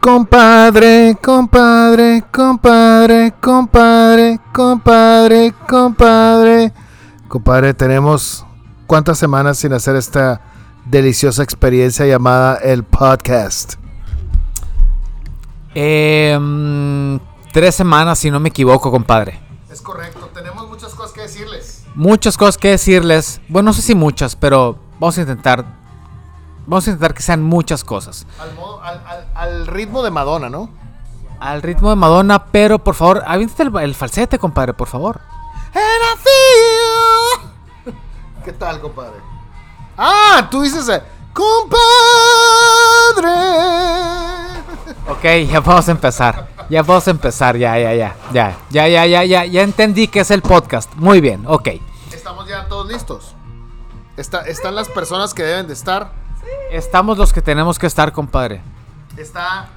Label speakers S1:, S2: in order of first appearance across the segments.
S1: Compadre, compadre, compadre, compadre, compadre, compadre. Compadre, tenemos cuántas semanas sin hacer esta deliciosa experiencia llamada el podcast.
S2: Eh, mm, tres semanas, si no me equivoco, compadre.
S1: Es correcto, tenemos muchas cosas que decirles.
S2: Muchas cosas que decirles. Bueno, no sé si muchas, pero vamos a intentar. Vamos a intentar que sean muchas cosas.
S1: Al, modo- al- al- al ritmo de Madonna, ¿no?
S2: Al ritmo de Madonna, pero por favor, aviéntate el, el falsete, compadre, por favor.
S1: ¿Qué tal, compadre? Ah, tú dices, eh, compadre.
S2: Ok, ya vamos a empezar. Ya vamos a empezar, ya, ya, ya. Ya, ya, ya, ya, ya. Ya entendí que es el podcast. Muy bien, ok.
S1: Estamos ya todos listos. Está- están las personas que deben de estar.
S2: Estamos los que tenemos que estar, compadre.
S1: Está,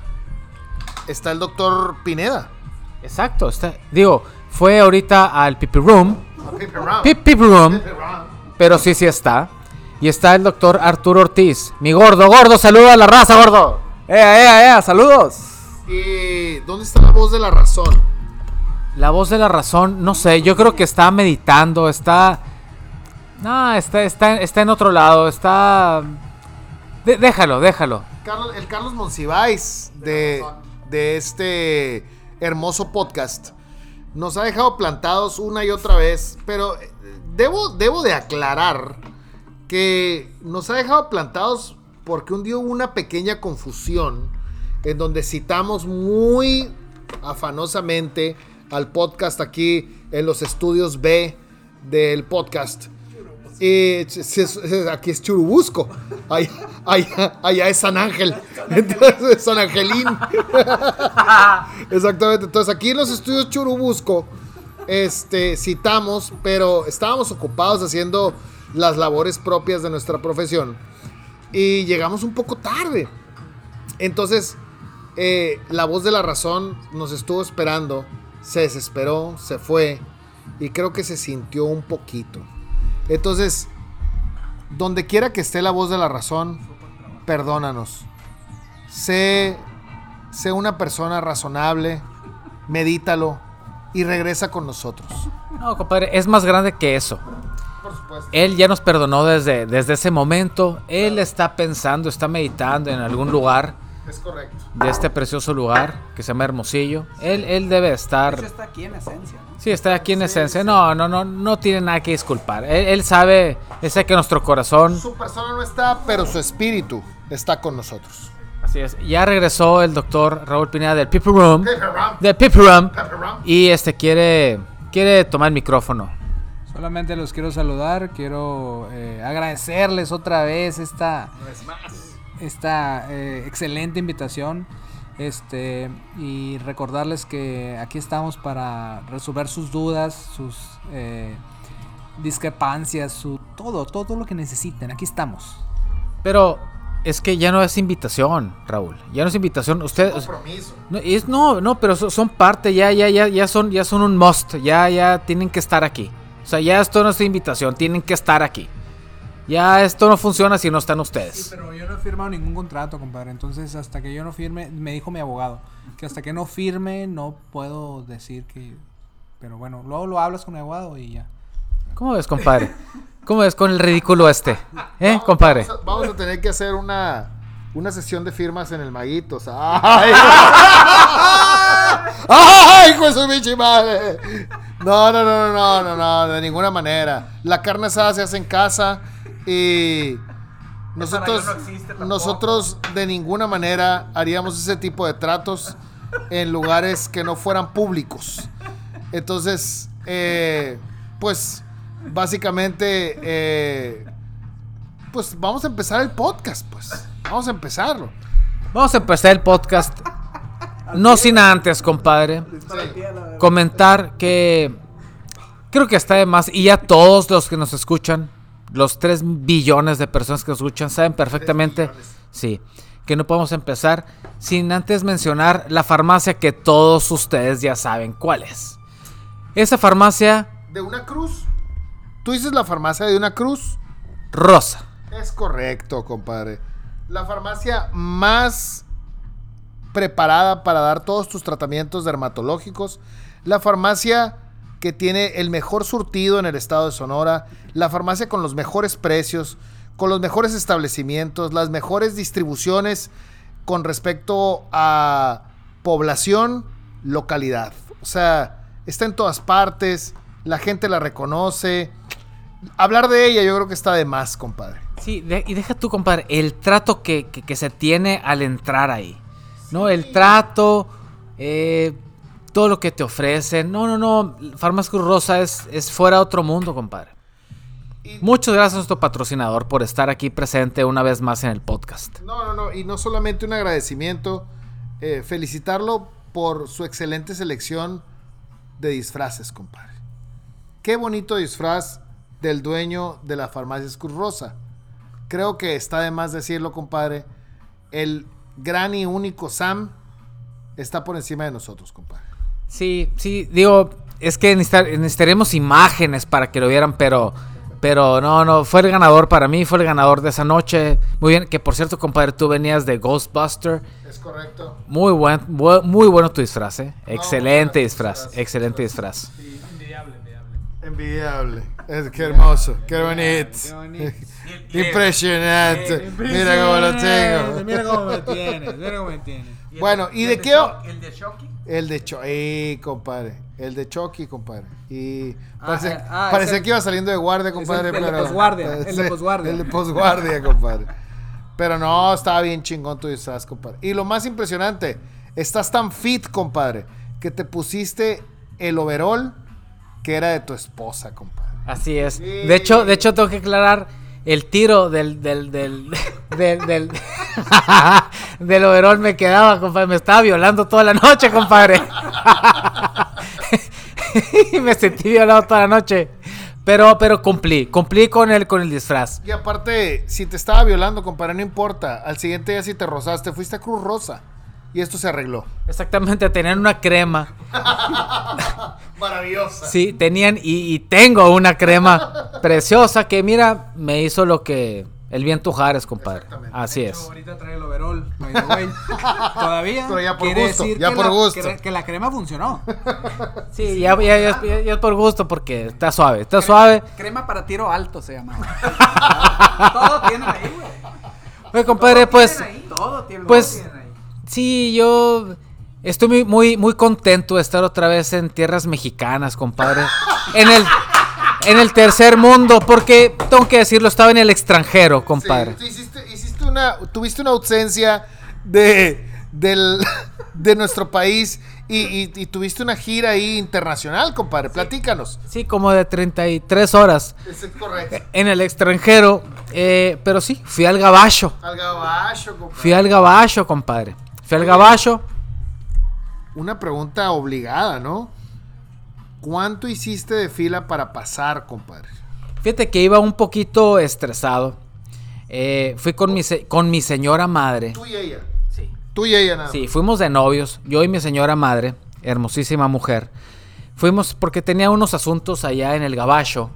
S1: está el doctor Pineda.
S2: Exacto. Está, digo, fue ahorita al Pipi Room. Pip, Pipi Room. Pero sí, sí está. Y está el doctor Arturo Ortiz. Mi gordo, gordo, saluda a la raza, gordo. ¡Ea, ea, ea! ¡Saludos!
S1: ¿Y dónde está la voz de la razón?
S2: La voz de la razón, no sé, yo creo que está meditando, está... No, está, está, está en otro lado, está... Déjalo, déjalo.
S1: Carlos- el Carlos Monsiváis de, de este hermoso podcast nos ha dejado plantados una y otra vez, pero eh, debo, debo de aclarar que nos ha dejado plantados porque un día hubo una pequeña confusión en donde citamos muy afanosamente al podcast aquí en los estudios B del podcast. Es- aquí es Churubusco. Allá, allá- allá es San Ángel. Entonces, San Angelín. Exactamente. Entonces, aquí en los estudios Churubusco, este, citamos, pero estábamos ocupados haciendo las labores propias de nuestra profesión. Y llegamos un poco tarde. Entonces, eh, la voz de la razón nos estuvo esperando. Se desesperó, se fue. Y creo que se sintió un poquito. Entonces, donde quiera que esté la voz de la razón, perdónanos. Sé, sé una persona razonable, medítalo y regresa con nosotros.
S2: No, compadre, es más grande que eso.
S1: Por supuesto.
S2: Él ya nos perdonó desde, desde ese momento. Él está pensando, está meditando en algún lugar
S1: Es correcto.
S2: de este precioso lugar que se llama Hermosillo. Él, él debe estar...
S3: Eso está aquí en esencia.
S2: Sí, está aquí en esencia. No, no, no, no tiene nada que disculpar. Él, él sabe, él sabe que nuestro corazón...
S1: Su persona no está, pero su espíritu está con nosotros.
S2: Así es. Ya regresó el doctor Raúl Pineda del People Room. Del People Room. Y este quiere, quiere tomar el micrófono.
S3: Solamente los quiero saludar, quiero eh, agradecerles otra vez esta, esta eh, excelente invitación. Este, y recordarles que aquí estamos para resolver sus dudas, sus eh, discrepancias, su todo, todo lo que necesiten. Aquí estamos.
S2: Pero es que ya no es invitación, Raúl. Ya no es invitación. Ustedes...
S1: Compromiso.
S2: No, es, no, no, pero so- son parte, ya, ya, ya, ya son, ya son un must, ya, ya tienen que estar aquí. O sea, ya esto no es invitación, tienen que estar aquí. Ya esto no funciona si no están ustedes.
S3: pero yo no he firmado ningún contrato, compadre. Entonces, hasta que yo no firme, me dijo mi abogado, que hasta que no firme no puedo decir que... Pero bueno, luego lo hablas con mi abogado y ya.
S2: ¿Cómo ves, compadre? ¿Cómo ves con el ridículo este? ¿Eh, compadre?
S1: Vamos a, vamos a tener que hacer una, una sesión de firmas en el Maguitos. ¡Ay! ¡Ay, hijo de su bichi madre! No, no, no, no, no, no, no, de ninguna manera. La carne asada se hace en casa y nosotros, nosotros de ninguna manera haríamos ese tipo de tratos en lugares que no fueran públicos. Entonces, eh, pues, básicamente, eh, pues vamos a empezar el podcast, pues. Vamos a empezarlo.
S2: Vamos a empezar el podcast. No sin antes, compadre, comentar que creo que está de más. Y ya todos los que nos escuchan, los 3 billones de personas que nos escuchan, saben perfectamente, sí, que no podemos empezar sin antes mencionar la farmacia que todos ustedes ya saben cuál es. Esa farmacia
S1: ¿De una cruz? ¿Tú dices la farmacia de una cruz?
S2: rosa.
S1: Es correcto, compadre. La farmacia más preparada para dar todos tus tratamientos dermatológicos. La farmacia que tiene el mejor surtido en el estado de Sonora. La farmacia con los mejores precios, con los mejores establecimientos, las mejores distribuciones con respecto a población, localidad. O sea, está en todas partes, la gente la reconoce. Hablar de ella yo creo que está de más, compadre.
S2: Sí, de- y deja tú, compadre, el trato que, que- que se tiene al entrar ahí. ¿No? El trato, eh, todo lo que te ofrecen. No, no, no. Farmacia Rosa es, es fuera de otro mundo, compadre.
S1: Y-
S2: Muchas gracias a nuestro patrocinador por estar aquí presente una vez más en el podcast.
S1: No, no, no. Y no solamente un agradecimiento, eh, felicitarlo por su excelente selección de disfraces, compadre. Qué bonito disfraz del dueño de la farmacia Cruz Rosa. Creo que está de más decirlo, compadre. El gran y único Sam está por encima de nosotros, compadre.
S2: Sí, sí, digo, es que necesitar- necesitaremos imágenes para que lo vieran, pero, pero no, no, fue el ganador para mí, fue el ganador de esa noche. Muy bien, que por cierto, compadre, tú venías de Ghostbuster.
S1: Es correcto.
S2: Muy buen, bu- muy bueno tu disfraz, ¿eh? Excelente disfraz, excelente disfraz.
S1: Envidiable. Es, qué hermoso. Qué bonito. Impresionante. Mira cómo lo tengo.
S3: Mira cómo me tienes, mira cómo me tienes.
S1: Bueno, ¿y de qué?
S4: El de Shocky.
S1: El de Chucky, compadre. El de Chucky, compadre. Y
S3: Ah,
S1: parece,
S3: ah, ah,
S1: parecía
S3: ese-
S1: que iba saliendo de guardia, compadre.
S3: el de
S1: pero,
S3: posguardia, el de posguardia.
S1: El de posguardia, compadre. Pero no, estaba bien chingón tu disfraz, compadre. Y lo más impresionante, estás tan fit, compadre, que te pusiste el overall que era de tu esposa, compadre.
S2: Así es. De hecho, de hecho tengo que aclarar el tiro del del del del del, del overall me quedaba, compadre, me estaba violando toda la noche, compadre. y me sentí violado toda la noche. Pero pero cumplí, cumplí con el con el disfraz.
S1: Y aparte, si te estaba violando, compadre, no importa. Al siguiente día si te rozaste, fuiste a Cruz Rosa. Y esto se arregló.
S2: Exactamente, tenían una crema.
S1: Maravillosa.
S2: Sí, tenían y, y tengo una crema preciosa que mira, me hizo lo que el viento Juárez, compadre.
S1: Exactamente.
S2: Así
S3: De hecho,
S2: es.
S3: Ahorita trae el overall, by the way. Todavía.
S1: Pero ya por
S3: quiere
S1: gusto,
S3: decir
S1: ya
S3: que
S1: por
S3: la-
S1: gusto.
S3: Que, que la crema funcionó.
S2: Sí, ya, ya, ya, ya- ya es por gusto porque está suave, está suave.
S3: Crema para tiro alto se llama. Todo tienen ahí, güey.
S2: Oye, compadre, pues,
S3: Tienen ahí, Todo tienen,
S2: pues-
S3: todo.
S2: Sí, yo estoy muy, muy, muy contento de estar otra vez en tierras mexicanas, compadre. En el, en el tercer mundo, porque tengo que decirlo, estaba en el extranjero, compadre.
S1: Sí, hiciste, hiciste una, tuviste una ausencia de, del, de nuestro país y, y- y tuviste una gira ahí internacional, compadre. Platícanos.
S2: Sí, como de 33 horas
S1: es correcto.
S2: en el extranjero. eh, pero sí, fui al gabacho.
S1: Al gabacho, compadre.
S2: Fui al gabacho, compadre. Fui al gabacho.
S1: Una pregunta obligada, ¿no? ¿Cuánto hiciste de fila para pasar, compadre?
S2: Fíjate que iba un poquito estresado. Eh, fui con mi, se- con mi señora madre.
S1: Tú y ella.
S2: Sí.
S1: Tú y ella nada
S2: Sí,
S1: más.
S2: fuimos de novios, yo y mi señora madre, hermosísima mujer. Fuimos porque tenía unos asuntos allá en el gabacho.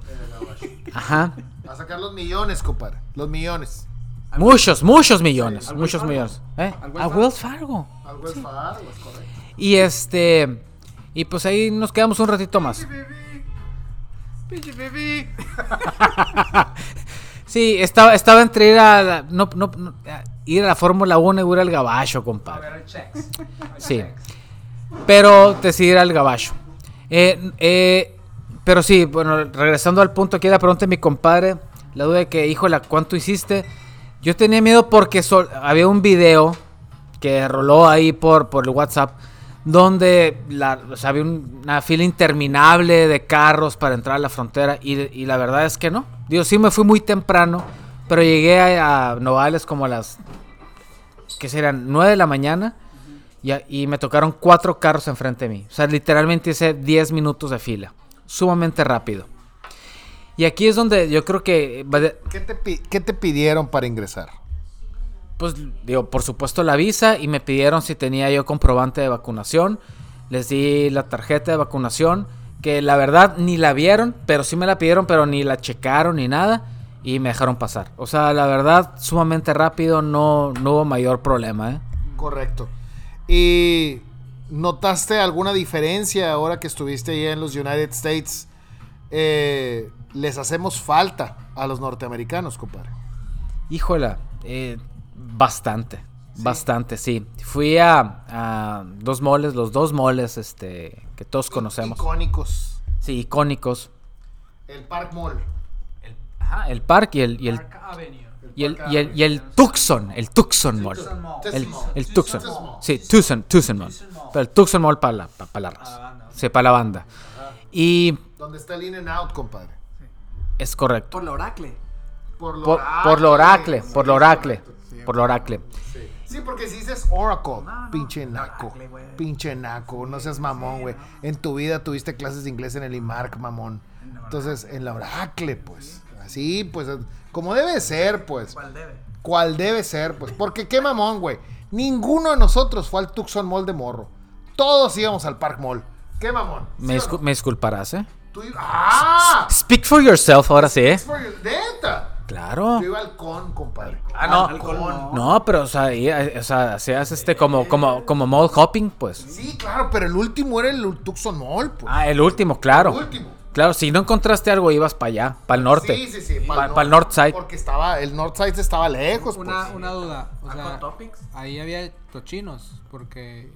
S2: Ajá.
S1: A sacar los millones, compadre. Los millones.
S2: Muchos, muchos millones.
S3: ¿Al
S2: muchos millones. ¿Eh?
S3: ¿Al Wells
S2: A? Wells Fargo.
S1: Es correcto.
S2: Y este. Y pues ahí nos quedamos un ratito más.
S1: Pinche bebé.
S2: Sí, estaba, estaba entre ir a la, no, no, no, a- ir a la Fórmula 1 y ir al gabacho, compadre. Sí. Pero decidí ir al gabacho. Eh, eh, pero sí, bueno, regresando al punto aquí, la pregunta de mi compadre, la duda de que, híjole, ¿cuánto hiciste? Yo tenía miedo porque había un video que roló ahí por, por el WhatsApp donde la, había un- una fila interminable de carros para entrar a la frontera y, la verdad es que no. Digo, sí me fui muy temprano, pero llegué a, Nogales como a las, ¿qué serán? 9 de la mañana Y, y me tocaron cuatro carros enfrente de mí. O sea, literalmente hice 10 minutos de fila. Sumamente rápido. Y aquí es donde yo creo que...
S1: ¿Qué te, pi- qué te pidieron para ingresar?
S2: Pues digo, por supuesto la visa y me pidieron si tenía yo comprobante de vacunación. Les di la tarjeta de vacunación, que la verdad ni la vieron, pero sí me la pidieron, pero ni la checaron ni nada y me dejaron pasar. O sea, la verdad, sumamente rápido, no, no hubo mayor problema, ¿eh?
S1: Correcto. ¿Y notaste alguna diferencia ahora que estuviste ahí en los United States? Eh, les hacemos falta a los norteamericanos, compadre.
S2: Híjola, eh, bastante, bastante, sí. Fui a, a dos moles, los dos moles este, que todos conocemos.
S1: Icónicos.
S2: Sí, icónicos.
S1: El Park Mall.
S2: Ajá, el parque y el, y el, y el, y el, y el Tucson, el Tucson Mall. El, el Tucson. Sí, Tucson, Tucson Mall. Pero el Tucson Mall para la, para la raza. Sí, para la banda. Y
S1: Donde está el In and Out, compadre.
S2: es correcto.
S3: Por la Oracle.
S1: Por
S2: Por, por lo oracle, por lo oracle, por lo oracle.
S1: Sí, porque si dices Oracle, pinche naco, pinche naco, no seas mamón, güey. En tu vida tuviste clases de inglés en el IMARC, mamón. Entonces, en la Oracle, pues. Así, pues, como debe ser, pues.
S3: ¿Cuál debe?
S1: ¿Cuál debe ser, pues? Porque qué mamón, güey. Ninguno de nosotros fue al Tucson Mall de morro. Todos íbamos al Park Mall. ¿Qué mamón? ¿Sí
S2: Me,
S1: no?
S2: me disculparás, ¿eh?
S1: Tú ibas- ¡Ah!
S2: Speak for yourself, ahora sí, ¿eh? Claro.
S1: Yo iba al con, compadre.
S2: Ah, no.
S1: Al con.
S2: No, pero, o sea, ahí, eh, o sea, hacías este como, como, como mall hopping, pues.
S1: Sí, claro, pero el último era el Tucson Mall, pues.
S2: Ah, el último, claro.
S1: El último.
S2: Claro, si no encontraste algo, ibas para allá, para el norte.
S1: Sí, sí, sí.
S2: Pa- Para el north side.
S1: Porque estaba, el north side estaba lejos,
S3: Una,
S1: pues.
S3: una duda. O sea,
S4: Topics?
S3: ahí había los chinos. Porque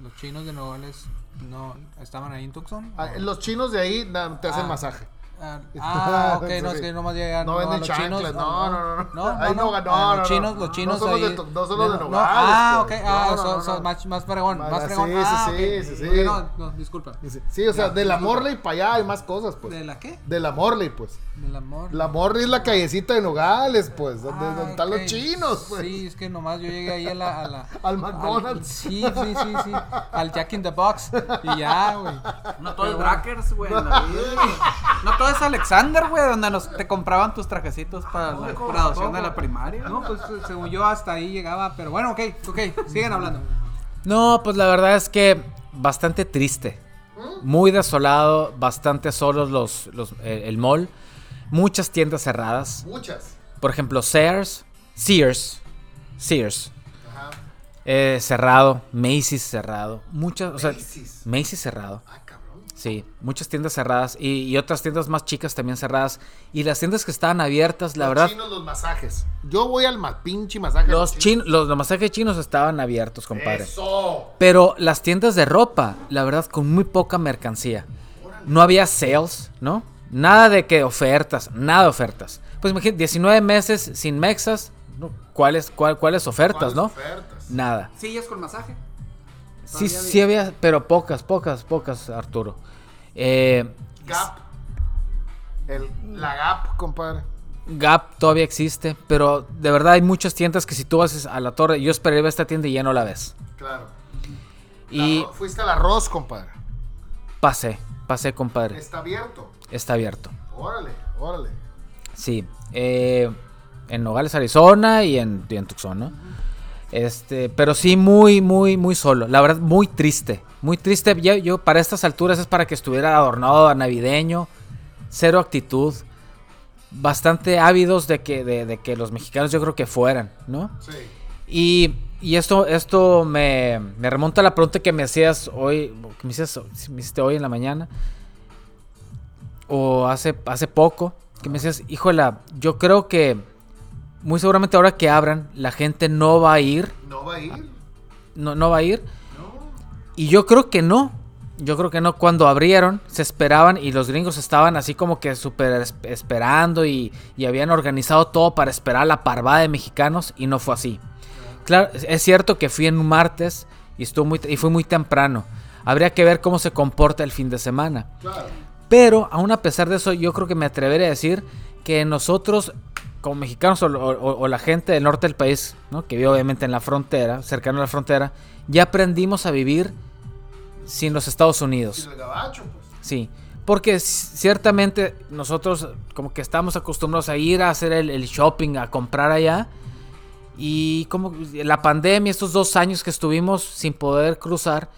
S3: los chinos de Nogales no estaban ahí en Tucson.
S1: Ah, Los chinos de ahí na- te hacen
S3: Ah.
S1: masaje.
S3: Ah, Ah, ok, no, es que nomás llegan
S1: No venden
S3: los
S1: chanclas, no, no, no.
S3: No, no,
S1: no,
S3: no,
S1: no,
S3: ah,
S1: no,
S3: los
S1: no.
S3: chinos, los
S1: No
S3: chinos
S1: de
S3: ahí-
S1: to- no son los de
S3: no,
S1: Nogales,
S3: Ah, ok,
S1: pues.
S3: ah,
S1: No, no,
S3: son,
S1: no,
S3: son
S1: no.
S3: más, más fregón,
S1: Más-
S3: fregón.
S1: sí,
S3: ah,
S1: sí,
S3: ok.
S1: sí, sí, sí.
S3: Ok, No, no, disculpa.
S1: Sí, o sea, de la Morley para allá hay más cosas, pues.
S3: ¿De la qué?
S1: De la Morley, pues.
S3: Del amor.
S1: La Morley es la callecita de Nogales, pues. Donde,
S3: Ah,
S1: donde están los chinos, pues.
S3: Sí, es que nomás yo llegué ahí a la... A la
S1: Al McDonald's.
S3: sí, sí, sí, sí. Al Jack in the Box. Y ya, güey.
S4: No todo es Brackers, güey. en la vida, güey. No todo es Alexander, güey, donde nos te compraban tus trajecitos para la graduación de la primaria.
S3: No, pues según yo hasta ahí llegaba. Pero bueno, ok, ok. Sigan hablando.
S2: No, pues la verdad es que bastante triste. Muy desolado, bastante solos los, los- eh, el mall. Muchas tiendas cerradas.
S1: Muchas.
S2: Por ejemplo, Sears. Sears. Sears.
S1: Ajá.
S2: eh, cerrado. Macy's cerrado. Muchas, o sea,
S1: Macy's.
S2: Macy's cerrado.
S1: Ah, cabrón.
S2: Sí, muchas tiendas cerradas y, y otras tiendas más chicas también cerradas. Y las tiendas que estaban abiertas, la
S1: los
S2: verdad,
S1: chinos, los masajes. Yo voy al ma pinche masaje.
S2: los, chinos, los, los masajes chinos estaban abiertos, compadre.
S1: Eso.
S2: Pero las tiendas de ropa, la verdad, con muy poca mercancía. No había sales, ¿no? Nada de que ofertas, nada de ofertas. Pues imagínate, 19 meses sin mexas. ¿cuáles, cuál- cuáles ofertas,
S1: ¿Cuáles
S2: no?
S1: ofertas?
S2: Nada.
S4: Sillas con masaje.
S2: Sí, sí había, pero pocas, pocas, pocas, Arturo. Eh,
S1: Gap. El, la Gap, compadre.
S2: Gap todavía existe, pero de verdad hay muchas tiendas que si tú vas a la torre, yo esperé ver esta tienda y ya no la ves.
S1: Claro.
S2: Y
S1: La- fuiste al arroz, compadre.
S2: pasé, pasé, compadre.
S1: Está abierto.
S2: Está abierto.
S1: Órale, órale.
S2: Sí, eh, en Nogales, Arizona y en, y en Tucson, ¿no? Este, pero sí muy, muy, muy solo. La verdad, muy triste. Muy triste. Ya- yo para estas alturas es para que estuviera adornado a navideño. Cero actitud. Bastante ávidos de que, de, de que los mexicanos yo creo que fueran, ¿no?
S1: Sí.
S2: Y, y esto, esto me, me remonta a la pregunta que me hacías hoy, que me, hiciste, me hiciste hoy en la mañana, o hace, hace poco, que me decías, híjola, yo creo que muy seguramente ahora que abran, la gente no va a ir,
S1: ¿No va a ir?
S2: no, no va a ir,
S1: No.
S2: y yo creo que no. Yo creo que no. Cuando abrieron, se esperaban y los gringos estaban así como que súper es- esperando y, y habían organizado todo para esperar la parvada de mexicanos y no fue así. Claro, es- cierto que fui en un martes y, estuvo muy, y fui muy temprano. Habría que ver cómo se comporta el fin de semana.
S1: Claro.
S2: Pero aún a pesar de eso, yo creo que me atreveré a decir que nosotros como mexicanos o, o- o la gente del norte del país, ¿no? que vive obviamente en la frontera, cercano a la frontera, ya aprendimos a vivir sin los Estados Unidos.
S1: el gabacho, pues.
S2: Sí, porque ciertamente nosotros como que estamos acostumbrados a ir a hacer el, el shopping, a comprar allá. Y como la pandemia, estos dos años que estuvimos sin poder cruzar,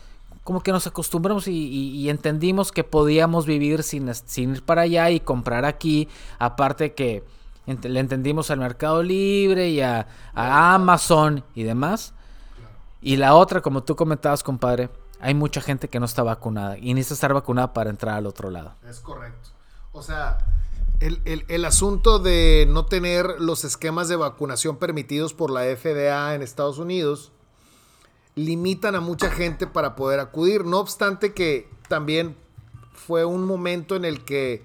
S2: como que nos acostumbramos y, y- y entendimos que podíamos vivir sin, sin ir para allá y comprar aquí. Aparte que ent- le entendimos al Mercado Libre y a, a Amazon y demás. Y la otra, como tú comentabas, compadre, hay mucha gente que no está vacunada y necesita estar vacunada para entrar al otro lado.
S1: Es correcto. O sea, el, el- el asunto de no tener los esquemas de vacunación permitidos por la FDA en Estados Unidos limitan a mucha gente para poder acudir. No obstante que también fue un momento en el que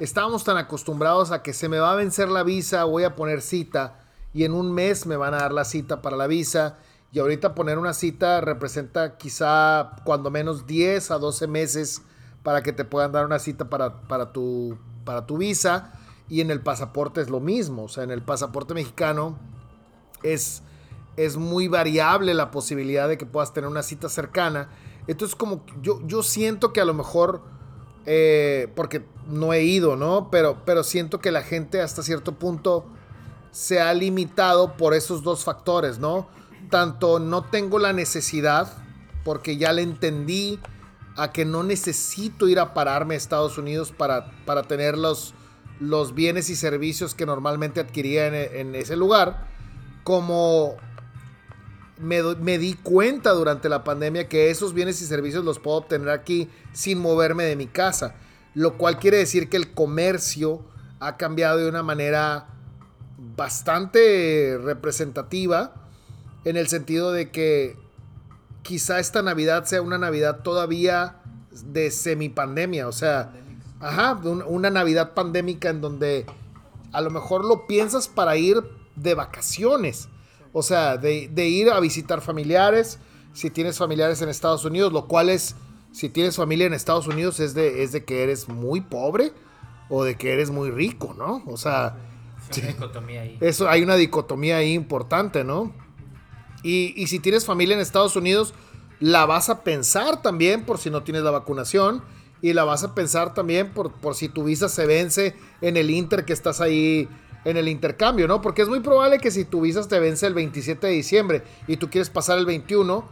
S1: estábamos tan acostumbrados a que se me va a vencer la visa, voy a poner cita y en un mes me van a dar la cita para la visa. Y ahorita poner una cita representa quizá cuando menos 10 a 12 meses para que te puedan dar una cita para, para, tu, para tu visa. Y en el pasaporte es lo mismo. O sea, en el pasaporte mexicano es, es muy variable la posibilidad de que puedas tener una cita cercana. Entonces, como yo, yo siento que a lo mejor, eh, porque no he ido, ¿no? Pero, pero siento que la gente hasta cierto punto se ha limitado por esos dos factores, ¿no? Tanto no tengo la necesidad, porque ya le entendí a que no necesito ir a pararme a Estados Unidos para, para tener los, los bienes y servicios que normalmente adquiría en, en ese lugar, como me, me di cuenta durante la pandemia que esos bienes y servicios los puedo obtener aquí sin moverme de mi casa, lo cual quiere decir que el comercio ha cambiado de una manera bastante representativa en el sentido de que quizá esta Navidad sea una Navidad todavía de semipandemia, o sea, ajá, un- una Navidad pandémica en donde a lo mejor lo piensas para ir de vacaciones, o sea, de, de ir a visitar familiares, si tienes familiares en Estados Unidos, lo cual es, si tienes familia en Estados Unidos es de, es de que eres muy pobre o de que eres muy rico, ¿no? O sea, eso hay una dicotomía ahí importante, ¿no? Y, y si tienes familia en Estados Unidos, la vas a pensar también por si no tienes la vacunación. Y la vas a pensar también por, por si tu visa se vence en el Inter que estás ahí en el intercambio, ¿no? Porque es muy probable que si tu visa te vence el 27 de diciembre y tú quieres pasar el 21,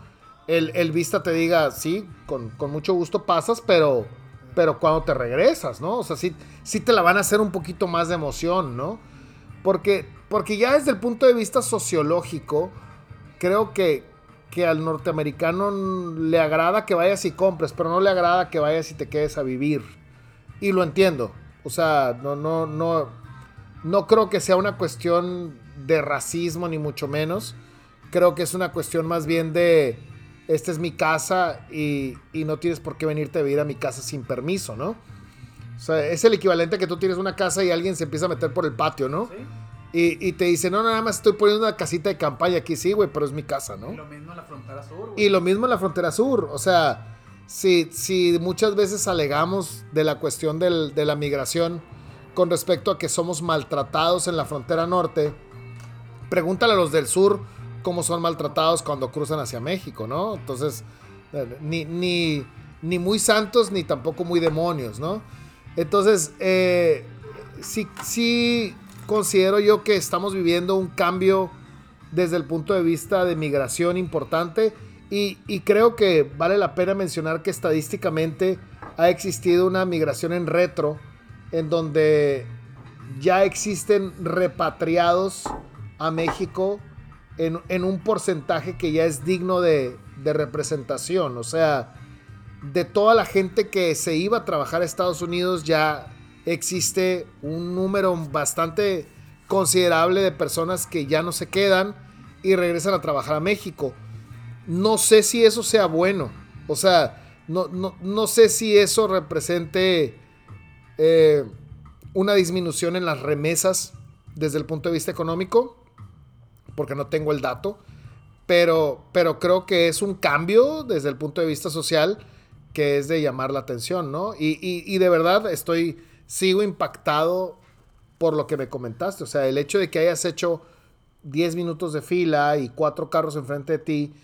S1: el, el vista te diga, sí, con, con mucho gusto pasas, pero, pero cuando te regresas, ¿no? O sea, sí, sí te la van a hacer un poquito más de emoción, ¿no? Porque, porque ya desde el punto de vista sociológico, creo que, que al norteamericano le agrada que vayas y compres, pero no le agrada que vayas y te quedes a vivir. Y lo entiendo. O sea, no, no, no, no creo que sea una cuestión de racismo, ni mucho menos. Creo que es una cuestión más bien de, esta es mi casa y, y no tienes por qué venirte a vivir a mi casa sin permiso, ¿no? O sea, es el equivalente a que tú tienes una casa y alguien se empieza a meter por el patio, ¿no? Y, y te dice, no, nada más estoy poniendo una casita de campaña aquí, sí, güey, pero es mi casa, ¿no?
S4: Y lo mismo en la frontera sur, güey.
S1: Y lo mismo en la frontera sur. O sea, si, si muchas veces alegamos de la cuestión del- de la migración con respecto a que somos maltratados en la frontera norte, pregúntale a los del sur cómo son maltratados cuando cruzan hacia México, ¿no? Entonces, ni, ni, ni muy santos ni tampoco muy demonios, ¿no? Entonces, eh, sí, sí considero yo que estamos viviendo un cambio desde el punto de vista de migración importante y, creo que vale la pena mencionar que estadísticamente ha existido una migración en retro en donde ya existen repatriados a México en, en un porcentaje que ya es digno de, de representación. O sea, de toda la gente que se iba a trabajar a Estados Unidos ya existe un número bastante considerable de personas que ya no se quedan y regresan a trabajar a México. No sé si eso sea bueno. O sea, no, no, no sé si eso represente eh, una disminución en las remesas desde el punto de vista económico, porque no tengo el dato, pero, pero creo que es un cambio desde el punto de vista social que es de llamar la atención, ¿no? Y, y- y de verdad estoy, sigo impactado por lo que me comentaste. O sea, el hecho de que hayas hecho 10 minutos de fila y cuatro carros enfrente de ti,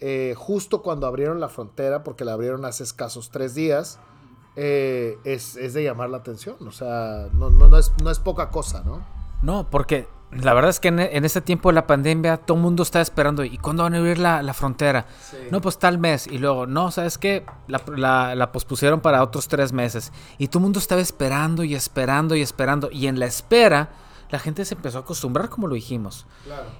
S1: eh, justo cuando abrieron la frontera, porque la abrieron hace escasos tres días, eh, es, de llamar la atención. O sea, no, es, no es poca cosa, ¿no?
S2: No, porque la verdad es que en, en este tiempo de la pandemia todo el mundo está esperando. ¿Y cuándo van a abrir la, la frontera? No, pues tal mes. Y luego, no, ¿sabes qué? La, la- la pospusieron para otros tres meses. Y todo el mundo estaba esperando y esperando y esperando. Y en la espera, la gente se empezó a acostumbrar, como lo dijimos.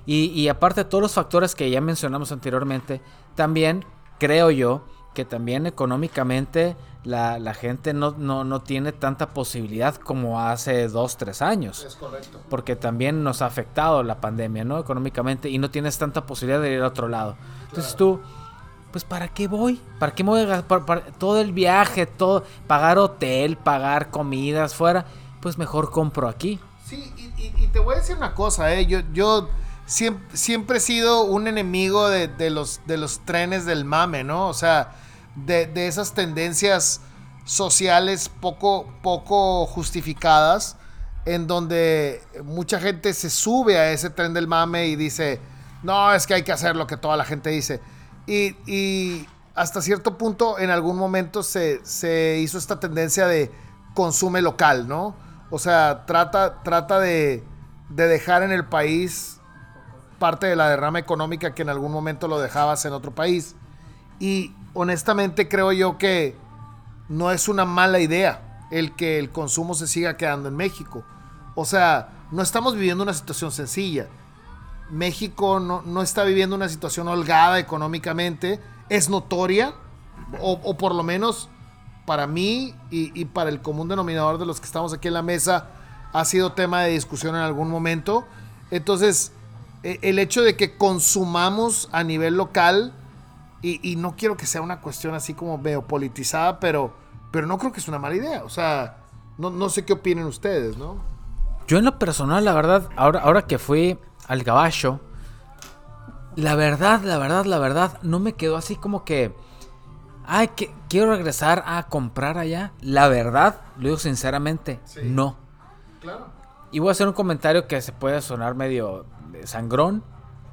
S2: Y, y aparte de todos los factores que ya mencionamos anteriormente, también creo yo que también económicamente la, la gente no, no, no tiene tanta posibilidad como hace dos, tres años
S1: correcto.
S2: porque también nos ha afectado la pandemia, ¿no? Económicamente y no tienes tanta posibilidad de ir a otro lado. Entonces tú, pues ¿para qué voy? ¿Para qué me voy a gastar para- todo el viaje, todo, pagar hotel, pagar comidas fuera? Pues mejor compro aquí.
S1: Sí, y, y- y te voy a decir una cosa, ¿eh? Yo, yo siempre, siempre he sido un enemigo de, de los, de los trenes del mame, ¿no? O sea, de, de esas tendencias sociales poco, poco justificadas, en donde mucha gente se sube a ese tren del mame y dice, no, es que hay que hacer lo que toda la gente dice. Y, y hasta cierto punto, en algún momento se, se hizo esta tendencia de consume local, ¿no? O sea, trata, trata de, de dejar en el país parte de la derrama económica que en algún momento lo dejabas en otro país. Y honestamente creo yo que no es una mala idea el que el consumo se siga quedando en México. O sea, no estamos viviendo una situación sencilla. México no, no está viviendo una situación holgada económicamente. Es notoria, o, por lo menos para mí y, y para el común denominador de los que estamos aquí en la mesa, ha sido tema de discusión en algún momento. Entonces, e- el hecho de que consumamos a nivel local, y, y no quiero que sea una cuestión así como medio politizada, pero, pero no creo que es una mala idea. O sea, no, no sé qué opinen ustedes, ¿no?
S2: Yo en lo personal, la verdad, ahora, ahora que fui al Gabacho, la verdad, la verdad, la verdad, no me quedó así como que, ay, que quiero regresar a comprar allá. La verdad, lo digo sinceramente, no.
S1: Claro.
S2: Y voy a hacer un comentario que se puede sonar medio sangrón,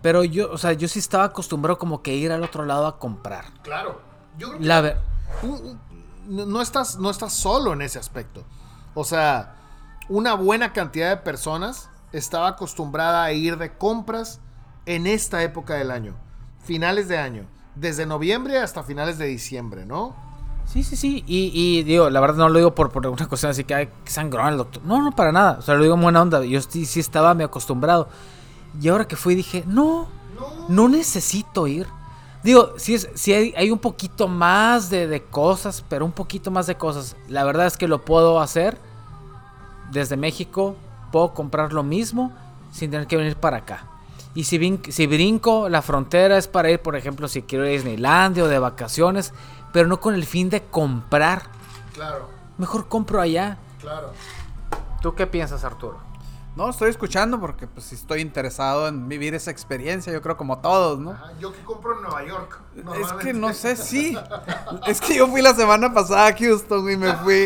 S2: pero yo, o sea, yo sí estaba acostumbrado como que ir al otro lado a comprar.
S1: Claro. Yo creo que
S2: La ver-
S1: no, estás, no estás solo en ese aspecto. O sea, una buena cantidad de personas estaba acostumbrada a ir de compras en esta época del año, finales de año, desde noviembre hasta finales de diciembre, ¿no?
S2: Sí, sí, sí. Y, y digo, la verdad no lo digo por, por una cuestión así que hay sangrón el doctor. No, no, para nada. O sea, lo digo en buena onda. Yo sí, sí estaba me acostumbrado. Y ahora que fui dije, no, no necesito ir. Digo, sí, es, sí hay, hay un poquito más de, de cosas, pero un poquito más de cosas. La verdad es que lo puedo hacer desde México. Puedo comprar lo mismo sin tener que venir para acá. Y si, vin- si brinco la frontera es para ir, por ejemplo, si quiero ir a Disneylandia o de vacaciones, pero no con el fin de comprar.
S1: Claro,
S2: Mejor compro allá.
S1: claro.
S2: ¿Tú qué piensas, Arturo?
S4: No, estoy escuchando porque pues sí estoy interesado en vivir esa experiencia, yo creo como todos, ¿no?
S1: yo que compro en Nueva York.
S4: Es que no sé si. Es que yo fui la semana pasada a Houston y me fui.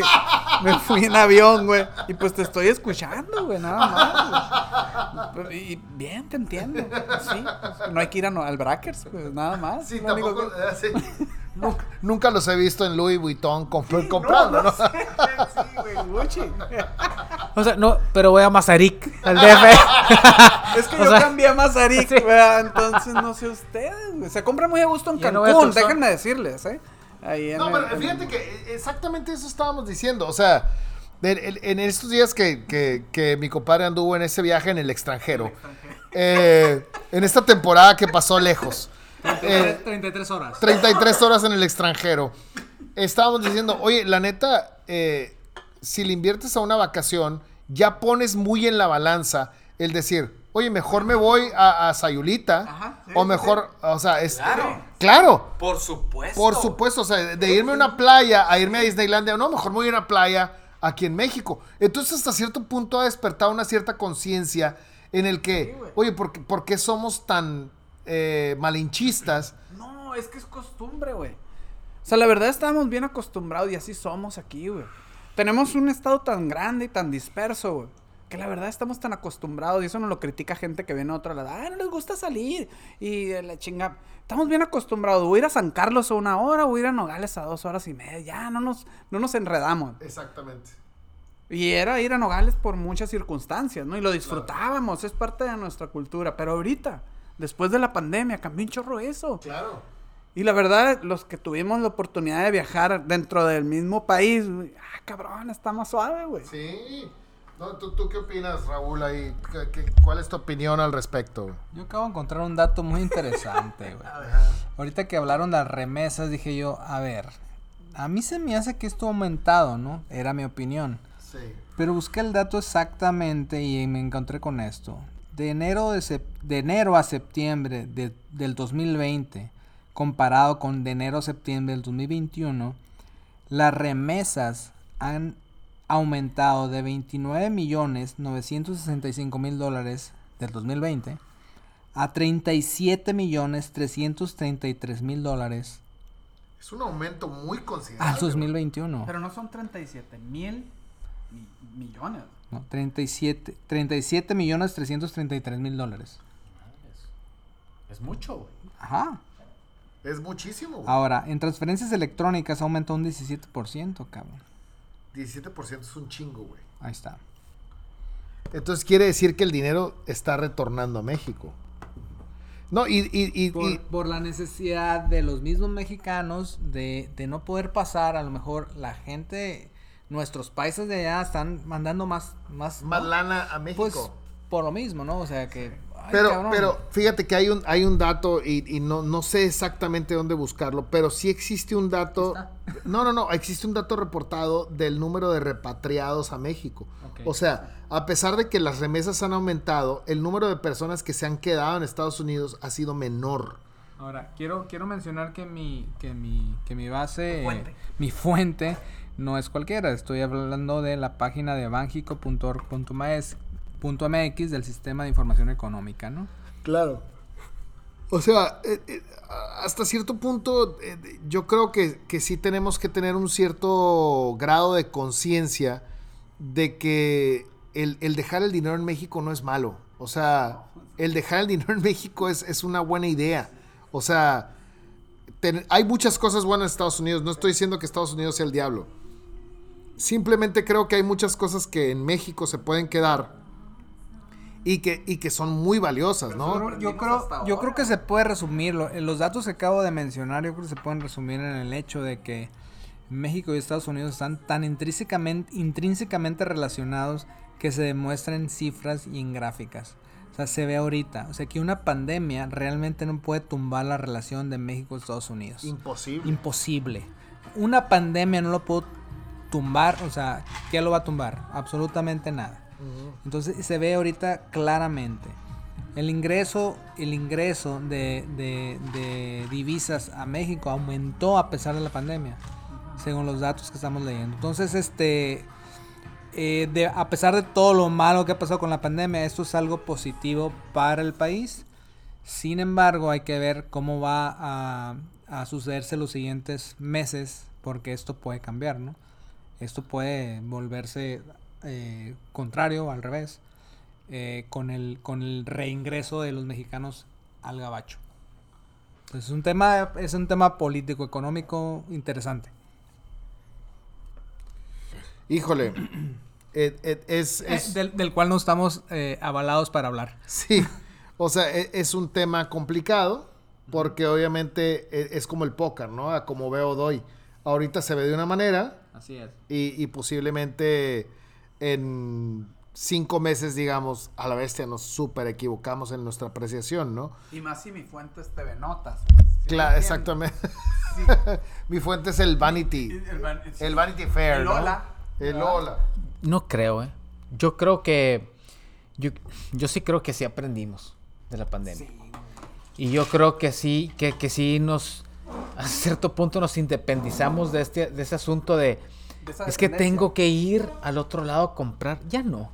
S4: Me fui en avión, güey. Y pues te estoy escuchando, güey, nada más. güey. Y bien, te entiendo. Sí. No hay que ir a al Brackers, pues nada más.
S1: Sí, tampoco.
S4: que-
S1: sí. Nunca, nunca los he visto en Louis Vuitton comprando, ¿no?
S4: Sí, güey, Gucci.
S2: O sea, no, pero voy a Mazarik, al DF.
S4: Es que
S2: O
S4: yo
S2: sea,
S4: cambié a Mazarik,
S2: sí.
S4: entonces no sé ustedes. Se compra muy a gusto en
S2: Yo no voy a
S4: Cancún, déjenme decirles, ¿eh? Ahí en
S1: No,
S4: el-
S1: pero fíjate que exactamente eso estábamos diciendo. O sea, en, en- en estos días que, que- que mi compadre anduvo en ese viaje en el extranjero, eh, en esta temporada que pasó lejos, eh,
S3: 33 horas.
S1: 33 horas en el extranjero, estábamos diciendo, oye, la neta, eh, si le inviertes a una vacación, ya pones muy en la balanza el decir, oye, mejor me voy a, a Sayulita,
S4: Ajá, sí,
S1: o
S4: sí,
S1: mejor, o sea, es...
S2: Claro.
S1: Claro,
S2: Por supuesto.
S1: por supuesto, o sea, de irme a una playa a irme a Disneylandia, no, mejor me voy a una playa aquí en México. Entonces, hasta cierto punto ha despertado una cierta conciencia en el que, oye, ¿por qué, por qué somos tan eh, malinchistas?
S4: No, es que es costumbre, güey. O sea, la verdad estamos bien acostumbrados y así somos aquí, güey. Tenemos un estado tan grande y tan disperso, güey. porque la verdad estamos tan acostumbrados y eso nos lo critica gente que viene a otro lado. Ay, no les gusta salir. Y eh, la chinga. Estamos bien acostumbrados. Voy a ir a San Carlos a una hora, voy a ir a Nogales a dos horas y media. Ya, no nos, no nos enredamos.
S1: Exactamente.
S4: Y era ir a Nogales por muchas circunstancias, ¿no? Y lo disfrutábamos, es parte de nuestra cultura. Pero ahorita, después de la pandemia, cambió un chorro eso.
S1: Claro.
S4: Y la verdad, los que tuvimos la oportunidad de viajar dentro del mismo país, güey, ah, cabrón, está más suave, güey.
S1: Sí. No, ¿tú, ¿Tú qué opinas, Raúl? Ahí? ¿Qué- qué- cuál es tu opinión al respecto?
S3: Yo acabo de encontrar un dato muy interesante, güey. Ahorita que hablaron de las remesas, dije yo, a ver, a mí se me hace que esto ha aumentado, ¿no? Era mi opinión.
S1: Sí.
S3: Pero busqué el dato exactamente y me encontré con esto. De enero, de sep- de enero a septiembre de- del 2020, comparado con de enero a septiembre del 2021, las remesas han aumentado de 29 millones 965 mil dólares del 2020 a 37 millones 333 mil dólares
S1: Es un aumento muy considerable.
S3: al 2021.
S4: Pero no son 37 mil mi- millones.
S3: No, 37, 37 millones 333 mil dólares.
S2: Es mucho, güey.
S3: Ajá.
S1: Es muchísimo. güey.
S3: Ahora, en transferencias electrónicas aumentó un 17%, cabrón.
S1: 17% es un chingo, güey.
S3: Ahí está.
S1: Entonces quiere decir que el dinero está retornando a México. No, y, y, y-
S3: Por,
S1: y-
S3: por la necesidad de los mismos mexicanos de, de no poder pasar, a lo mejor la gente, nuestros países de allá están mandando más, más,
S1: más
S3: ¿no?
S1: lana a México.
S3: Pues por lo mismo, ¿no? O sea que... ay,
S1: pero,
S3: cabrón.
S1: pero fíjate que hay un, hay un dato y, y no, no sé exactamente dónde buscarlo, pero sí existe un dato. No, no, no, existe un dato reportado del número de repatriados a México. O sea, a pesar de que las remesas han aumentado, el número de personas que se han quedado en Estados Unidos ha sido menor.
S3: Ahora, quiero, quiero mencionar que mi, que mi, que mi base,
S4: fuente.
S3: eh, mi fuente no es cualquiera. Estoy hablando de la página de banjico.org.mx del Sistema de Información Económica, ¿no?
S1: Claro. O sea, eh, eh, hasta cierto punto eh, yo creo que, que sí tenemos que tener un cierto grado de conciencia de que el, el dejar el dinero en México no es malo. O sea, el dejar el dinero en México es, es una buena idea. O sea, hay muchas cosas buenas en Estados Unidos. No estoy diciendo que Estados Unidos sea el diablo. Simplemente creo que hay muchas cosas que en México se pueden quedar y que, y que son muy valiosas, ¿no?
S3: Yo, creo, yo creo que se puede resumir, lo- los datos que acabo de mencionar, yo creo que se pueden resumir en el hecho de que México y Estados Unidos están tan intrínsecamente, intrínsecamente relacionados que se demuestran en cifras y en gráficas. O sea, se ve ahorita. O sea, que una pandemia realmente no puede tumbar la relación de México y Estados Unidos.
S1: Imposible.
S3: Imposible. Una pandemia no lo puedo tumbar. O sea, ¿qué lo va a tumbar? Absolutamente nada. Entonces se ve ahorita claramente. El ingreso, el ingreso de, de- de divisas a México aumentó a pesar de la pandemia, según los datos que estamos leyendo. Entonces, este, eh, de- a pesar de todo lo malo que ha pasado con la pandemia, esto es algo positivo para el país. Sin embargo, hay que ver cómo va a, a sucederse los siguientes meses, porque esto puede cambiar, ¿no? Esto puede volverse eh, contrario, al revés, eh, con, el, con el reingreso de los mexicanos al gabacho. Entonces, es un tema, es un tema político, económico interesante.
S1: Híjole. eh, es, es-
S3: del, del cual no estamos eh, avalados para hablar.
S1: sí. O sea, e- es, un tema complicado porque obviamente es, como el póker, ¿no? A como veo doy. Ahorita se ve de una manera
S3: Así es.
S1: y, y posiblemente en cinco meses, digamos, a la bestia nos súper equivocamos en nuestra apreciación, ¿no?
S4: Y más si mi fuente es TV Notas.
S1: Claro, exactamente. Mi fuente es el Vanity. El Vanity Fair,
S4: El
S1: ¿no?
S4: Lola.
S1: El Lola.
S2: No creo, ¿eh? Yo creo que. Yo, yo sí creo que sí aprendimos de la pandemia. Y yo creo que sí, que, que sí nos. A cierto punto nos independizamos de este, de ese asunto de. Es que tengo que ir al otro lado a comprar. Ya no.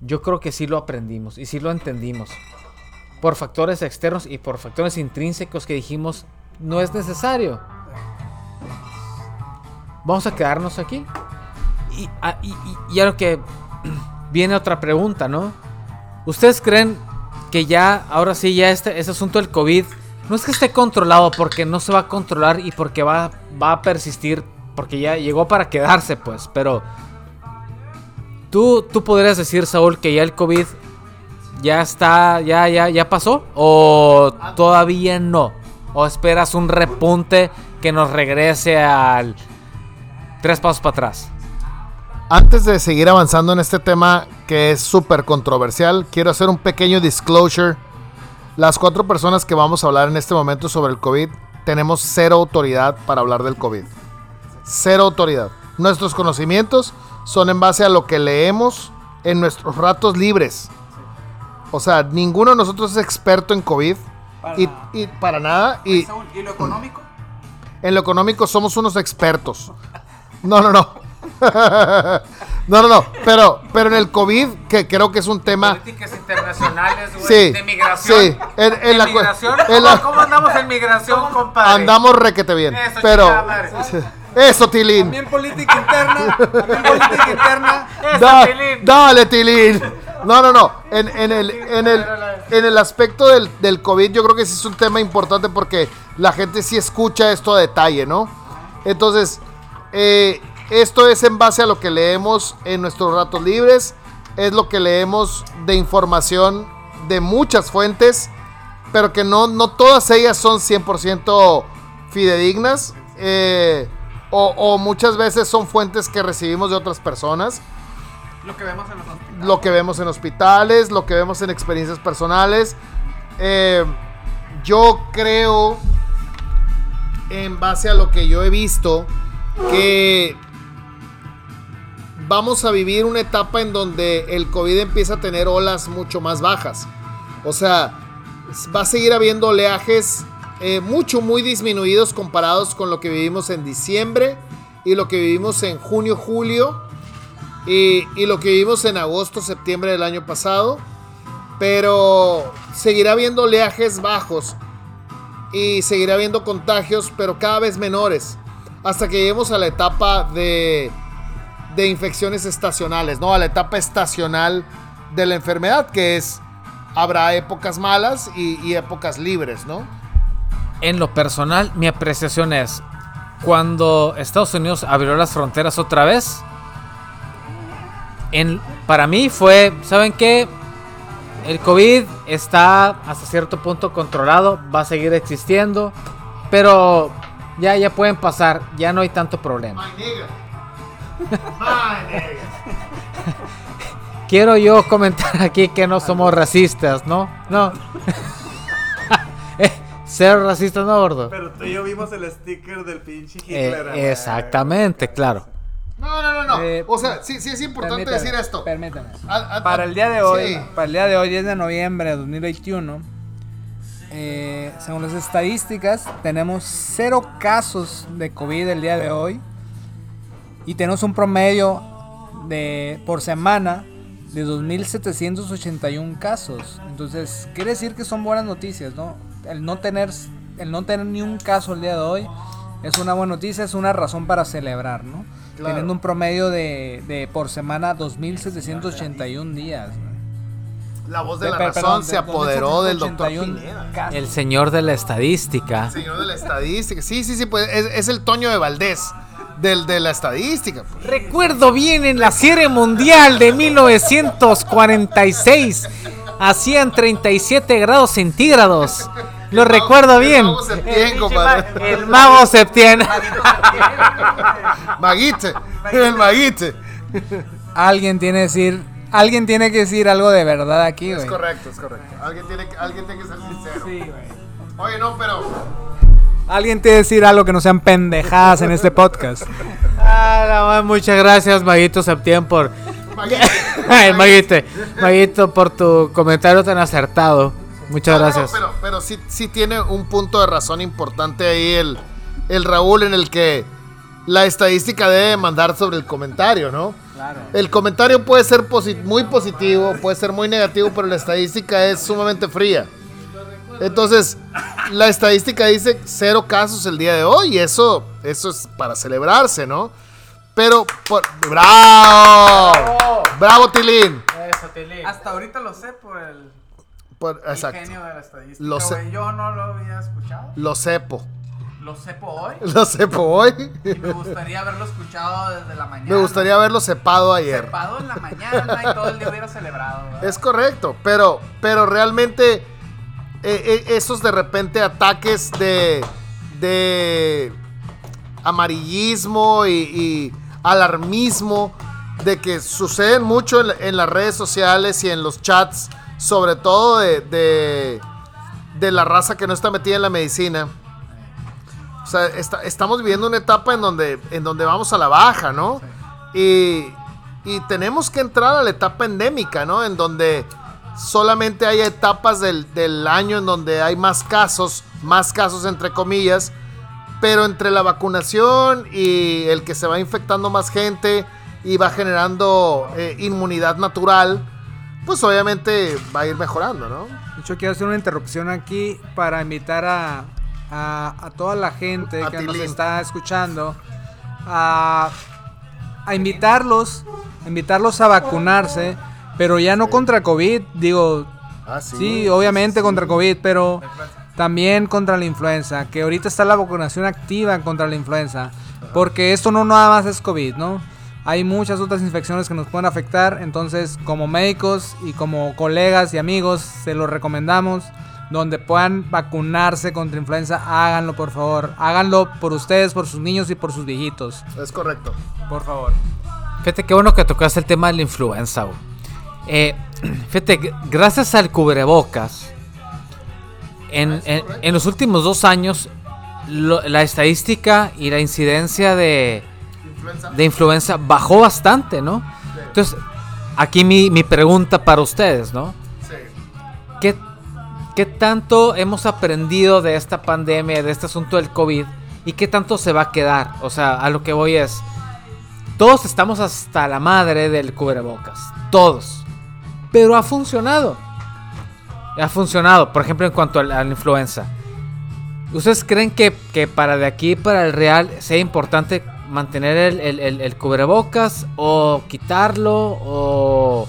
S2: Yo creo que sí lo aprendimos y sí lo entendimos. Por factores externos y por factores intrínsecos que dijimos, no es necesario. Vamos a quedarnos aquí. Y, a- y, y- y a lo que viene otra pregunta, ¿no? ¿Ustedes creen que ya, ahora sí, ya este, este asunto del COVID, no es que esté controlado porque no se va a controlar y porque va, va a persistir, porque ya llegó para quedarse, pues, pero tú, tú podrías decir, Saúl, que ya el COVID ya está, ya, ya, ya pasó, o todavía no, o esperas un repunte que nos regrese al tres pasos para atrás.
S1: Antes de seguir avanzando en este tema que es súper controversial, quiero hacer un pequeño disclosure. Las cuatro personas que vamos a hablar en este momento sobre el COVID tenemos cero autoridad para hablar del COVID. Cero autoridad. Nuestros conocimientos son en base a lo que leemos en nuestros ratos libres. O sea, ninguno de nosotros es experto en COVID.
S4: Para
S1: y,
S4: nada.
S1: y para nada. Y
S4: ¿Y lo económico?
S1: en lo económico somos unos expertos. No, no, no. No, no, no. Pero, pero en el COVID, que creo que es un tema.
S2: Políticas internacionales, güey.
S1: Sí,
S2: de migración.
S1: sí, en- en
S2: de
S1: la
S2: migración.
S1: en
S2: ¿Cómo,
S1: la-
S2: cómo andamos en migración, compadre?
S1: Andamos requete bien.
S2: Eso,
S1: pero. Eso, Tilín.
S4: También política interna. También política interna.
S2: Eso,
S1: Da-
S2: Tilín.
S1: dale, Tilín. No, no, no. En, en el, en, el, en el aspecto del, del COVID, yo creo que sí es un tema importante porque la gente sí escucha esto a detalle, ¿no? Entonces, eh, esto es en base a lo que leemos en nuestros ratos libres, es lo que leemos de información de muchas fuentes, pero que no, no todas ellas son 100% fidedignas. eh, o, o muchas veces son fuentes que recibimos de otras personas
S4: Lo que vemos en los hospitales.
S1: lo que vemos en hospitales, lo que vemos en experiencias personales. Eh, yo creo, en base a lo que yo he visto, que vamos a vivir una etapa en donde el COVID empieza a tener olas mucho más bajas. O sea, va a seguir habiendo oleajes eh, mucho, muy disminuidos comparados con lo que vivimos en diciembre y lo que vivimos en junio, julio y, y lo que vivimos en agosto, septiembre del año pasado. Pero seguirá habiendo oleajes bajos y seguirá habiendo contagios, pero cada vez menores. Hasta que lleguemos a la etapa de, de infecciones estacionales, ¿no? A la etapa estacional de la enfermedad, que es, habrá épocas malas y, y épocas libres, ¿no?
S2: En lo personal, mi apreciación es, cuando Estados Unidos abrió las fronteras otra vez, en, para mí fue, ¿saben qué? El COVID está hasta cierto punto controlado, va a seguir existiendo, pero ya, ya pueden pasar, ya no hay tanto problema. Quiero yo comentar aquí que no somos racistas, ¿no? No. Eh, Ser racistas, ¿no, gordo?
S5: Pero tú y yo vimos el sticker del pinche
S2: Eh,
S5: Hitler.
S2: exactamente, claro.
S1: No, no, no, no.
S3: Eh,
S1: o sea, sí, sí es importante
S3: Permítame,
S1: decir esto.
S3: Permítame.
S1: A- a-
S3: Para el día de hoy,
S1: Sí.
S3: para el día de hoy, 10 de noviembre de 2021, eh, según las estadísticas, tenemos cero casos de COVID el día de hoy y tenemos un promedio de por semana de 2.781 casos. Entonces, quiere decir que son buenas noticias, ¿no? El no tener, el no tener ni un caso el día de hoy es una buena noticia, es una razón para celebrar, ¿no?
S1: Claro.
S3: Teniendo un promedio de, de por semana 2.781 días. ¿no?
S1: La voz de la razón
S3: perdón,
S1: se
S3: de
S1: apoderó del doctor
S3: 2.781
S1: Pineda.
S2: El señor de la estadística.
S1: Señor de la estadística. Sí, sí, sí, pues es, es el Toño de Valdés del, de la estadística. pues.
S2: Recuerdo bien en la serie mundial de 1946. Hacían 37 grados centígrados. Lo
S1: El mago-
S2: recuerdo
S1: el
S2: bien.
S1: mago Septién, compadre.
S2: El mago Septién.
S1: Maguite. El maguite.
S3: Alguien tiene que decir, alguien tiene que decir algo de verdad aquí,
S1: Es
S3: güey.
S1: correcto, es correcto. Alguien tiene, que- alguien tiene que ser sincero. Oye, no, pero.
S3: Alguien tiene que decir algo que no sean pendejadas en este podcast.
S2: Ah, no, muchas gracias, Maguito Septién, por.
S1: Maguite.
S2: Maguito, por tu comentario tan acertado. Muchas
S1: No,
S2: gracias.
S1: pero pero sí, sí tiene un punto de razón importante ahí el, el Raúl en el que la estadística debe mandar sobre el comentario, ¿no?
S3: Claro.
S1: El comentario puede ser posi- muy positivo, puede ser muy negativo, pero la estadística es sumamente fría. Entonces, la estadística dice cero casos el día de hoy y eso, eso es para celebrarse, ¿no? Pero, por- ¡bravo! Bravo, Tilín.
S2: Eso, Tilín.
S4: Hasta ahorita lo sé por el
S1: Por- exacto.
S4: ingenio de la estadística.
S1: Lo sé.
S4: güey. Yo no lo había escuchado.
S1: Lo sepo.
S4: Lo sepo hoy.
S1: Lo sepo hoy.
S4: Y me gustaría haberlo escuchado desde la mañana.
S1: Me gustaría haberlo cepado ayer.
S4: Sepado en la mañana y todo el día hubiera celebrado. ¿verdad?
S1: Es correcto, pero, pero realmente eh, eh, esos de repente ataques de, de amarillismo y, y alarmismo de que suceden mucho en, la- en las redes sociales y en los chats, sobre todo de, de, de la raza que no está metida en la medicina. O sea, está- estamos viviendo una etapa en donde, en donde vamos a la baja, ¿no? Y, y tenemos que entrar a la etapa endémica, ¿no? En donde solamente hay etapas del, del año en donde hay más casos, más casos entre comillas, pero entre la vacunación y el que se va infectando más gente y va generando eh, inmunidad natural, pues obviamente va a ir mejorando, ¿no?
S3: De hecho, quiero hacer una interrupción aquí para invitar a, a, a toda la gente
S1: A
S3: que nos está escuchando a, a invitarlos, a invitarlos a vacunarse, pero ya no contra COVID, digo,
S1: Ah,
S3: sí, obviamente contra COVID, pero también contra la influenza, que ahorita está la vacunación activa contra la influenza, porque esto no nada más es COVID, ¿no? Hay muchas otras infecciones que nos pueden afectar, entonces como médicos y como colegas y amigos se los recomendamos, donde puedan vacunarse contra influenza, háganlo por favor, háganlo por ustedes, por sus niños y por sus viejitos,
S1: Es correcto.
S3: por favor.
S2: Fíjate qué bueno que tocaste el tema de la influenza, güey. Eh, fíjate, gracias al cubrebocas, en, en- en los últimos dos años, lo- la estadística y la incidencia de, de influenza bajó bastante, ¿no? Entonces, aquí mi, mi pregunta para ustedes, ¿no? ¿Qué, ¿Qué tanto hemos aprendido de esta pandemia, de este asunto del COVID? ¿Y qué tanto se va a quedar? O sea, a lo que voy es... Todos estamos hasta la madre del cubrebocas. Todos. Pero ha funcionado. Ha funcionado. Por ejemplo, en cuanto a la, influenza. ¿Ustedes creen que, que para de aquí para el real sea importante mantener el, el- el- el cubrebocas? ¿O quitarlo? ¿O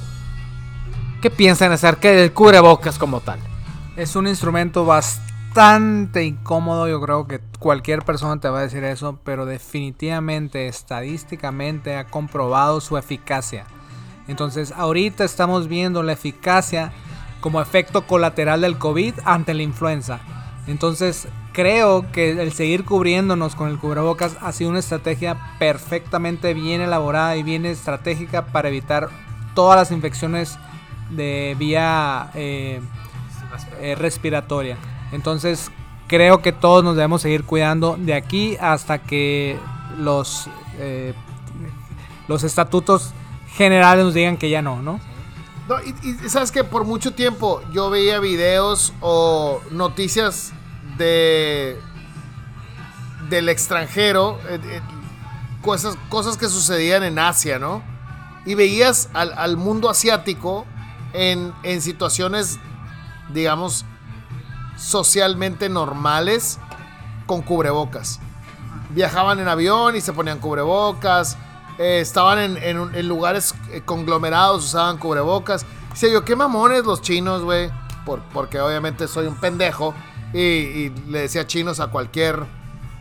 S2: qué piensan acerca del cubrebocas como tal?
S3: Es un instrumento bastante incómodo, yo creo que cualquier persona te va a decir eso, pero definitivamente, estadísticamente ha comprobado su eficacia. Entonces, ahorita estamos viendo la eficacia como efecto colateral del COVID ante la influenza. Entonces, creo que el seguir cubriéndonos con el cubrebocas ha sido una estrategia perfectamente bien elaborada y bien estratégica para evitar todas las infecciones de vía eh, eh, respiratoria. Entonces, creo que todos nos debemos seguir cuidando de aquí hasta que los, eh, los estatutos generales nos digan que ya no, ¿no?
S1: Y sabes que por mucho tiempo yo veía videos o noticias de del extranjero, eh, eh, cosas, cosas que sucedían en Asia, ¿no? Y veías al, al mundo asiático en, en situaciones, digamos, socialmente normales con cubrebocas. Viajaban en avión y se ponían cubrebocas. Eh, estaban en, en lugares eh, conglomerados, usaban cubrebocas. Dice yo, qué mamones los chinos, güey. Por, porque obviamente soy un pendejo. Y, y le decía chinos a cualquier.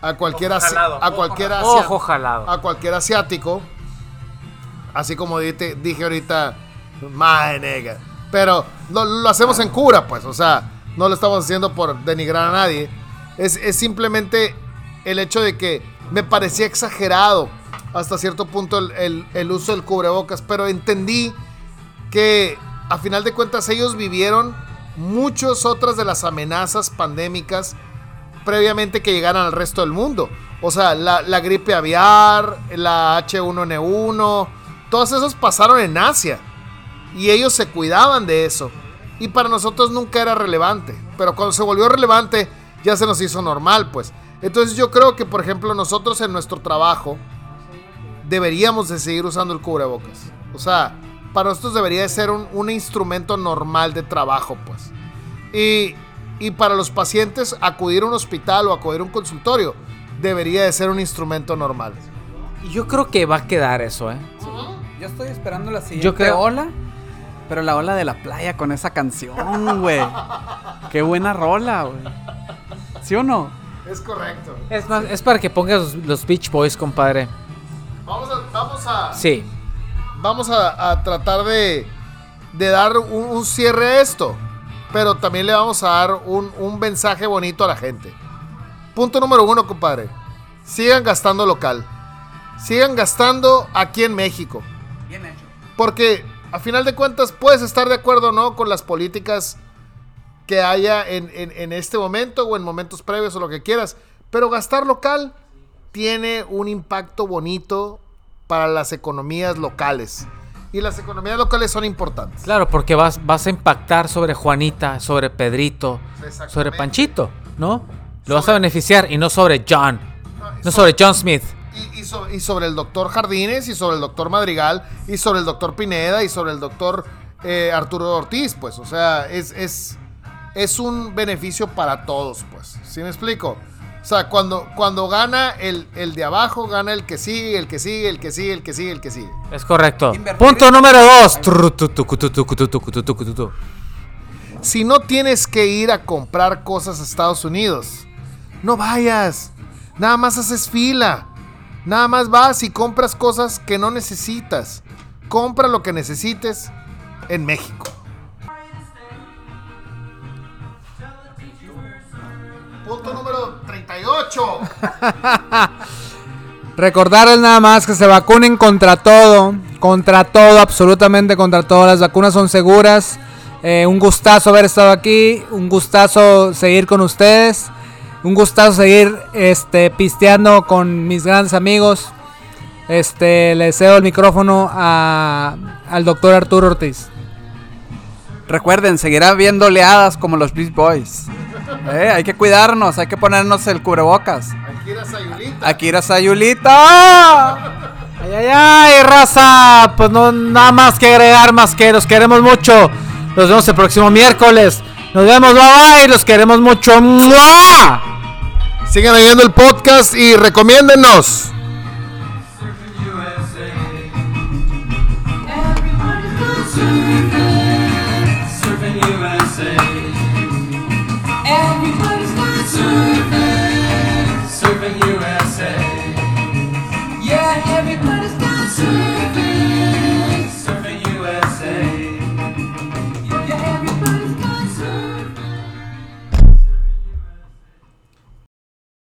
S1: A cualquier,
S5: Ojo jalado.
S1: a cualquier
S2: Ojo jalado.
S1: a cualquier asiático. Así como dije, dije ahorita, madre nega. Pero lo, lo hacemos en cura, pues. O sea, no lo estamos haciendo por denigrar a nadie. Es, es simplemente el hecho de que me parecía exagerado hasta cierto punto el, el- uso del cubrebocas. Pero entendí que a final de cuentas ellos vivieron muchas otras de las amenazas pandémicas previamente que llegaran al resto del mundo. O sea, la, gripe aviar, la H1N1, todas esas pasaron en Asia. Y ellos se cuidaban de eso. Y para nosotros nunca era relevante. Pero cuando se volvió relevante, ya se nos hizo normal, pues. Entonces yo creo que, por ejemplo, nosotros en nuestro trabajo deberíamos de seguir usando el cubrebocas. O sea, para nosotros debería de ser un, un instrumento normal de trabajo, pues. Y, y para los pacientes, acudir a un hospital o acudir a un consultorio debería de ser un instrumento normal.
S2: Y Yo creo que va a quedar eso, ¿eh?
S4: Yo estoy esperando la siguiente
S2: Yo creo-
S4: ola. Pero la ola de la playa con esa canción, güey. Qué buena rola, güey. ¿Sí o no?
S1: Es correcto.
S2: Es, más, es para que pongas los, los Beach Boys, compadre.
S1: Vamos a, vamos a,
S2: Sí.
S1: vamos a, a tratar de, de dar un, un cierre a esto. Pero también le vamos a dar un, un mensaje bonito a la gente. Punto número uno, compadre. Sigan gastando local. Sigan gastando aquí en México.
S4: Bien hecho.
S1: Porque a final de cuentas puedes estar de acuerdo o no con las políticas que haya en, en- en este momento o en momentos previos o lo que quieras. Pero gastar local tiene un impacto bonito para las economías locales. Y las economías locales son importantes.
S2: Claro, porque vas, vas a impactar sobre Juanita, sobre Pedrito, sobre Panchito, ¿no? Lo vas a beneficiar y no sobre John. No sobre John Smith.
S1: Y, y so- y sobre el doctor Jardines, y sobre el doctor Madrigal, y sobre el doctor Pineda, y sobre el doctor eh, Arturo Ortiz, pues. O sea, es, es, es un beneficio para todos, pues. ¿Sí me explico? O sea, cuando, cuando gana el, el de abajo, gana el que sigue, el que sigue, el que sigue, el que sigue, el que sigue.
S2: Es correcto. Punto número dos.
S1: Si no tienes que ir a comprar cosas a Estados Unidos, no vayas. Nada más haces fila. Nada más vas y compras cosas que no necesitas. Compra lo que necesites en México. Punto número 38.
S3: Recordarles nada más que se vacunen contra todo, contra todo, absolutamente contra todo. Las vacunas son seguras. Eh, un gustazo haber estado aquí, un gustazo seguir con ustedes, un gustazo seguir este, pisteando con mis grandes amigos. Este, le cedo el micrófono a- al doctor Arturo Ortiz.
S4: Recuerden, seguirá viendo oleadas como los Beach Boys. Eh, hay que cuidarnos, hay que ponernos el cubrebocas.
S1: Aquí era Sayulita.
S4: Akira Sayulita.
S2: Ay, ay, ay, raza. Pues no, nada más que agregar, más que los queremos mucho. Nos vemos el próximo miércoles. Nos vemos, bye bye. Los queremos mucho. ¡Mua!
S1: Sigan oyendo el podcast y recomiéndennos.